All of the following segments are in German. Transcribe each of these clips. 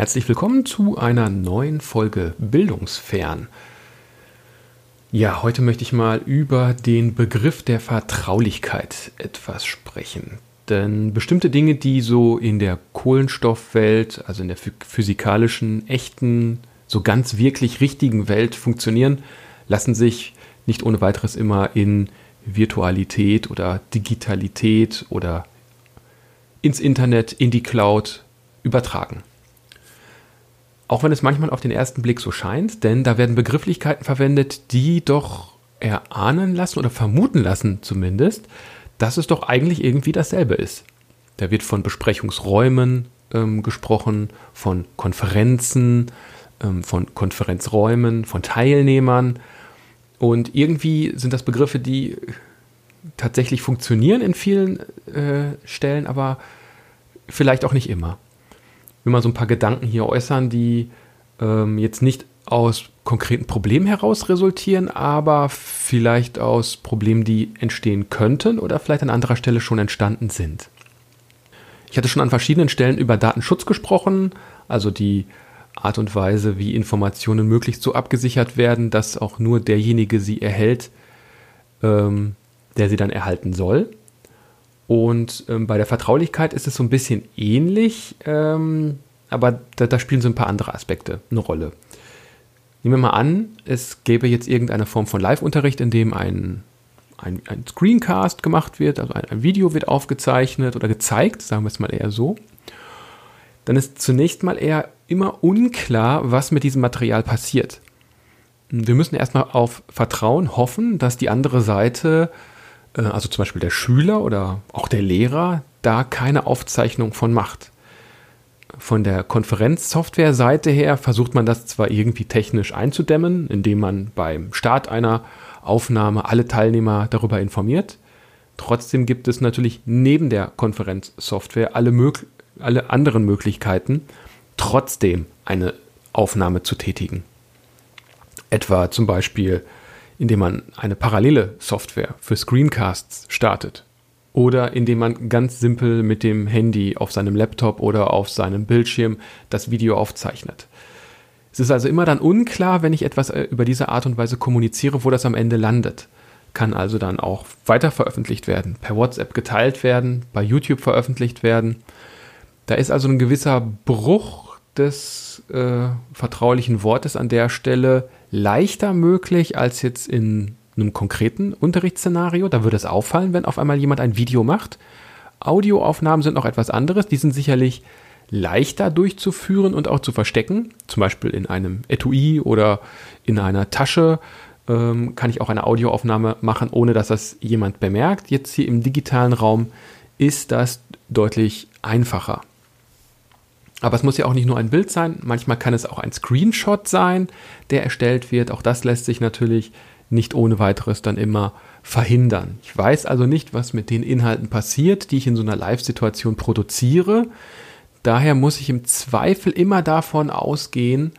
Herzlich willkommen zu einer neuen Folge Bildungsfern. Ja, heute möchte ich mal über den Begriff der Vertraulichkeit etwas sprechen. Denn bestimmte Dinge, die so in der Kohlenstoffwelt, also in der physikalischen, echten, so ganz wirklich richtigen Welt funktionieren, lassen sich nicht ohne weiteres immer in Virtualität oder Digitalität oder ins Internet, in die Cloud übertragen. Auch wenn es manchmal auf den ersten Blick so scheint, denn da werden Begrifflichkeiten verwendet, die doch erahnen lassen oder vermuten lassen zumindest, dass es doch eigentlich irgendwie dasselbe ist. Da wird von Besprechungsräumen ähm, gesprochen, von Konferenzen, ähm, von Konferenzräumen, von Teilnehmern. Und irgendwie sind das Begriffe, die tatsächlich funktionieren in vielen äh, Stellen, aber vielleicht auch nicht immer will mal so ein paar Gedanken hier äußern, die ähm, jetzt nicht aus konkreten Problemen heraus resultieren, aber vielleicht aus Problemen, die entstehen könnten oder vielleicht an anderer Stelle schon entstanden sind. Ich hatte schon an verschiedenen Stellen über Datenschutz gesprochen, also die Art und Weise, wie Informationen möglichst so abgesichert werden, dass auch nur derjenige sie erhält, ähm, der sie dann erhalten soll. Und ähm, bei der Vertraulichkeit ist es so ein bisschen ähnlich, ähm, aber da, da, spielen so ein paar andere Aspekte eine Rolle. Nehmen wir mal an, es gäbe jetzt irgendeine Form von Live-Unterricht, in dem ein, ein, ein, Screencast gemacht wird, also ein, ein Video wird aufgezeichnet oder gezeigt, sagen wir es mal eher so. Dann ist zunächst mal eher immer unklar, was mit diesem Material passiert. Wir müssen erstmal auf Vertrauen hoffen, dass die andere Seite äh, also zum Beispiel der Schüler oder auch der Lehrer, da keine Aufzeichnung von macht. Von der Konferenzsoftware-Seite her versucht man das zwar irgendwie technisch einzudämmen, indem man beim Start einer Aufnahme alle Teilnehmer darüber informiert. Trotzdem gibt es natürlich neben der Konferenzsoftware alle, alle anderen Möglichkeiten, trotzdem eine Aufnahme zu tätigen. Etwa zum Beispiel indem man eine parallele Software für Screencasts startet oder indem man ganz simpel mit dem Handy auf seinem Laptop oder auf seinem Bildschirm das Video aufzeichnet. Es ist also immer dann unklar, wenn ich etwas äh, über diese Art und Weise kommuniziere, wo das am Ende landet. Kann also dann auch weiter veröffentlicht werden, per WhatsApp geteilt werden, bei YouTube veröffentlicht werden. Da ist also ein gewisser Bruch des äh, vertraulichen Wortes an der Stelle leichter möglich als jetzt in einem konkreten Unterrichtsszenario. Da würde es auffallen, wenn auf einmal jemand ein Video macht. Audioaufnahmen sind noch etwas anderes. Die sind sicherlich leichter durchzuführen und auch zu verstecken. Zum Beispiel in einem Etui oder in einer Tasche ähm, kann ich auch eine Audioaufnahme machen, ohne dass das jemand bemerkt. Jetzt hier im digitalen Raum ist das deutlich einfacher. Aber es muss ja auch nicht nur ein Bild sein, manchmal kann es auch ein Screenshot sein, der erstellt wird. Auch das lässt sich natürlich nicht ohne weiteres dann immer verhindern. Ich weiß also nicht, was mit den Inhalten passiert, die ich in so einer Live-Situation produziere. Daher muss ich im Zweifel immer davon ausgehen,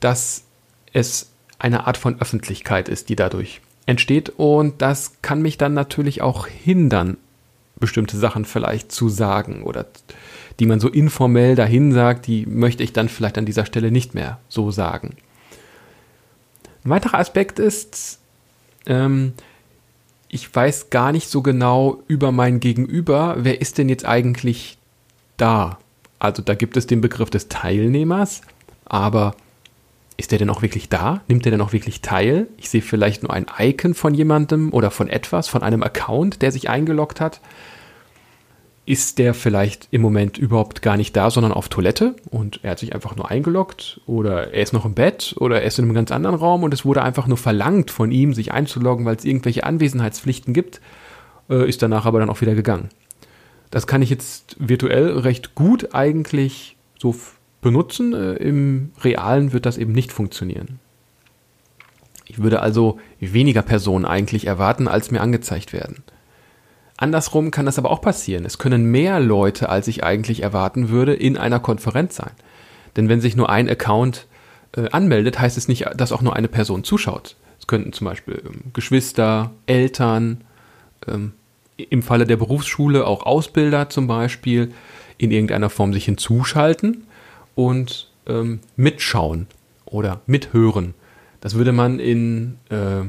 dass es eine Art von Öffentlichkeit ist, die dadurch entsteht. Und das kann mich dann natürlich auch hindern, bestimmte Sachen vielleicht zu sagen oder die man so informell dahin sagt, die möchte ich dann vielleicht an dieser Stelle nicht mehr so sagen. Ein weiterer Aspekt ist, ähm, ich weiß gar nicht so genau über mein Gegenüber, wer ist denn jetzt eigentlich da? Also da gibt es den Begriff des Teilnehmers, aber ist der denn auch wirklich da? Nimmt der denn auch wirklich teil? Ich sehe vielleicht nur ein Icon von jemandem oder von etwas, von einem Account, der sich eingeloggt hat ist der vielleicht im Moment überhaupt gar nicht da, sondern auf Toilette und er hat sich einfach nur eingeloggt oder er ist noch im Bett oder er ist in einem ganz anderen Raum und es wurde einfach nur verlangt von ihm, sich einzuloggen, weil es irgendwelche Anwesenheitspflichten gibt, äh, ist danach aber dann auch wieder gegangen. Das kann ich jetzt virtuell recht gut eigentlich so benutzen. Äh, Im Realen wird das eben nicht funktionieren. Ich würde also weniger Personen eigentlich erwarten, als mir angezeigt werden. Andersrum kann das aber auch passieren. Es können mehr Leute, als ich eigentlich erwarten würde, in einer Konferenz sein. Denn wenn sich nur ein Account äh, anmeldet, heißt es nicht, dass auch nur eine Person zuschaut. Es könnten zum Beispiel ähm, Geschwister, Eltern, ähm, im Falle der Berufsschule auch Ausbilder zum Beispiel in irgendeiner Form sich hinzuschalten und ähm, mitschauen oder mithören. Das würde man in, äh,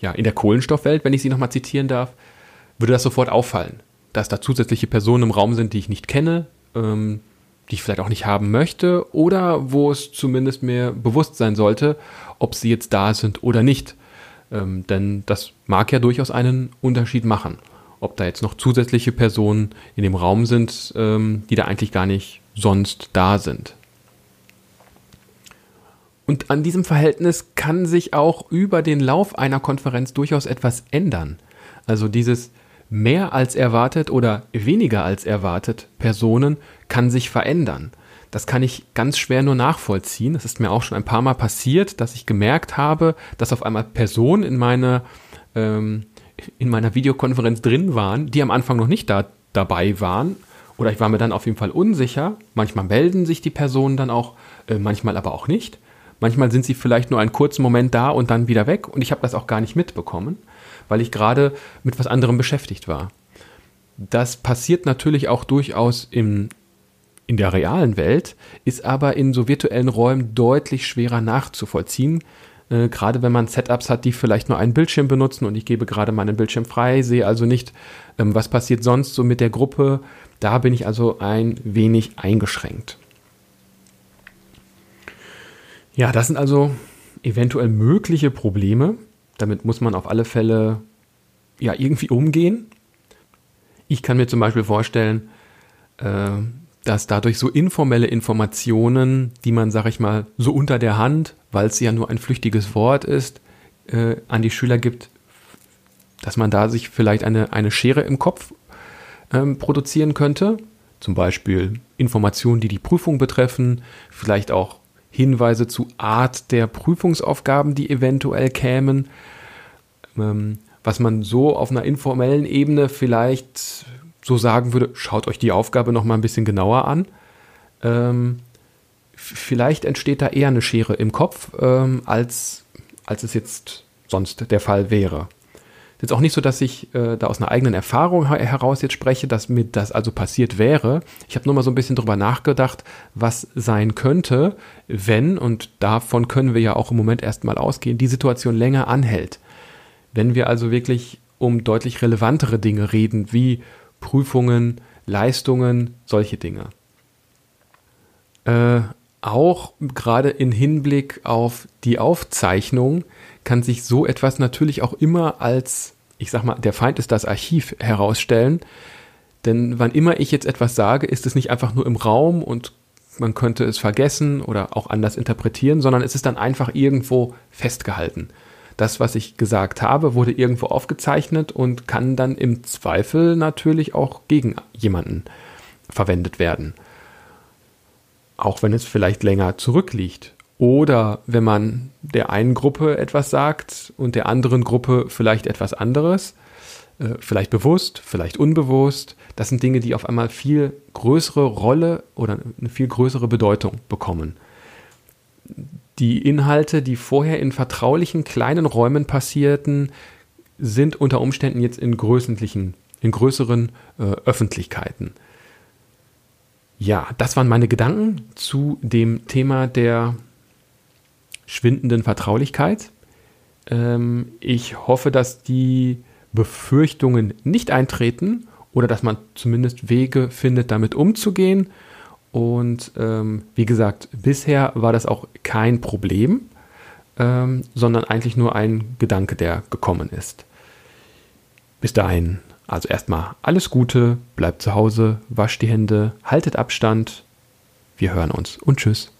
ja, in der Kohlenstoffwelt, wenn ich sie nochmal zitieren darf, würde das sofort auffallen, dass da zusätzliche Personen im Raum sind, die ich nicht kenne, ähm, die ich vielleicht auch nicht haben möchte oder wo es zumindest mir bewusst sein sollte, ob sie jetzt da sind oder nicht. Ähm, denn das mag ja durchaus einen Unterschied machen, ob da jetzt noch zusätzliche Personen in dem Raum sind, ähm, die da eigentlich gar nicht sonst da sind. Und an diesem Verhältnis kann sich auch über den Lauf einer Konferenz durchaus etwas ändern. Also dieses mehr als erwartet oder weniger als erwartet Personen kann sich verändern. Das kann ich ganz schwer nur nachvollziehen. Es ist mir auch schon ein paar Mal passiert, dass ich gemerkt habe, dass auf einmal Personen in meiner, ähm, in meiner Videokonferenz drin waren, die am Anfang noch nicht da, dabei waren. Oder ich war mir dann auf jeden Fall unsicher. Manchmal melden sich die Personen dann auch, äh, manchmal aber auch nicht. Manchmal sind sie vielleicht nur einen kurzen Moment da und dann wieder weg und ich habe das auch gar nicht mitbekommen, weil ich gerade mit was anderem beschäftigt war. Das passiert natürlich auch durchaus im, in der realen Welt, ist aber in so virtuellen Räumen deutlich schwerer nachzuvollziehen, äh, gerade wenn man Setups hat, die vielleicht nur einen Bildschirm benutzen und ich gebe gerade meinen Bildschirm frei, sehe also nicht, ähm, was passiert sonst so mit der Gruppe. Da bin ich also ein wenig eingeschränkt. Ja, das sind also eventuell mögliche Probleme. Damit muss man auf alle Fälle ja irgendwie umgehen. Ich kann mir zum Beispiel vorstellen, äh, dass dadurch so informelle Informationen, die man, sag ich mal, so unter der Hand, weil es ja nur ein flüchtiges Wort ist, äh, an die Schüler gibt, dass man da sich vielleicht eine, eine Schere im Kopf ähm, produzieren könnte. Zum Beispiel Informationen, die die Prüfung betreffen, vielleicht auch Hinweise zu Art der Prüfungsaufgaben, die eventuell kämen, ähm, was man so auf einer informellen Ebene vielleicht so sagen würde, schaut euch die Aufgabe noch mal ein bisschen genauer an. Ähm, vielleicht entsteht da eher eine Schere im Kopf, ähm, als, als es jetzt sonst der Fall wäre. Ist auch nicht so, dass ich äh, da aus einer eigenen Erfahrung heraus jetzt spreche, dass mir das also passiert wäre. Ich habe nur mal so ein bisschen drüber nachgedacht, was sein könnte, wenn, und davon können wir ja auch im Moment erstmal ausgehen, die Situation länger anhält. Wenn wir also wirklich um deutlich relevantere Dinge reden, wie Prüfungen, Leistungen, solche Dinge. Äh, auch gerade in Hinblick auf die Aufzeichnung kann sich so etwas natürlich auch immer als, ich sag mal, der Feind ist das Archiv herausstellen. Denn wann immer ich jetzt etwas sage, ist es nicht einfach nur im Raum und man könnte es vergessen oder auch anders interpretieren, sondern es ist dann einfach irgendwo festgehalten. Das, was ich gesagt habe, wurde irgendwo aufgezeichnet und kann dann im Zweifel natürlich auch gegen jemanden verwendet werden. Auch wenn es vielleicht länger zurückliegt. Oder wenn man der einen Gruppe etwas sagt und der anderen Gruppe vielleicht etwas anderes, äh, vielleicht bewusst, vielleicht unbewusst, das sind Dinge, die auf einmal viel größere Rolle oder eine viel größere Bedeutung bekommen. Die Inhalte, die vorher in vertraulichen kleinen Räumen passierten, sind unter Umständen jetzt in in größeren äh, Öffentlichkeiten. Ja, das waren meine Gedanken zu dem Thema der schwindenden Vertraulichkeit. Ähm, ich hoffe, dass die Befürchtungen nicht eintreten oder dass man zumindest Wege findet, damit umzugehen. Und ähm, wie gesagt, bisher war das auch kein Problem, ähm, sondern eigentlich nur ein Gedanke, der gekommen ist. Bis dahin, also erstmal alles Gute, bleibt zu Hause, wascht die Hände, haltet Abstand. Wir hören uns und tschüss.